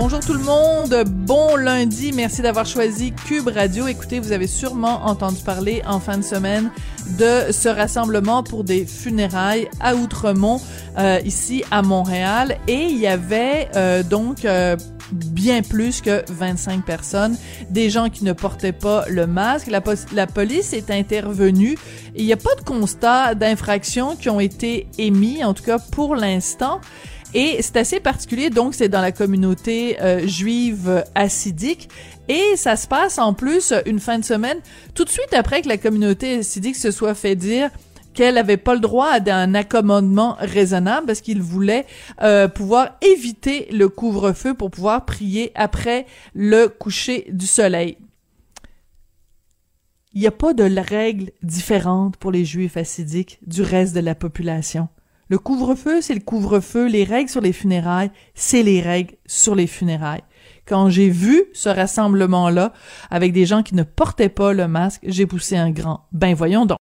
Bonjour tout le monde, bon lundi, merci d'avoir choisi Cube Radio. Écoutez, vous avez sûrement entendu parler en fin de semaine de ce rassemblement pour des funérailles à Outremont, euh, ici à Montréal, et il y avait euh, donc euh, bien plus que 25 personnes, des gens qui ne portaient pas le masque. La, police est intervenue. Il n'y a pas de constat d'infraction qui ont été émis, en tout cas pour l'instant. Et c'est assez particulier, donc c'est dans la communauté euh, juive assidique. Et ça se passe en plus une fin de semaine, tout de suite après que la communauté assidique se soit fait dire qu'elle n'avait pas le droit à un accommodement raisonnable parce qu'il voulait euh, pouvoir éviter le couvre-feu pour pouvoir prier après le coucher du soleil. Il n'y a pas de règles différentes pour les juifs assidiques du reste de la population. Le couvre-feu, c'est le couvre-feu. Les règles sur les funérailles, c'est les règles sur les funérailles. Quand j'ai vu ce rassemblement-là, avec des gens qui ne portaient pas le masque, j'ai poussé un grand. Ben voyons donc.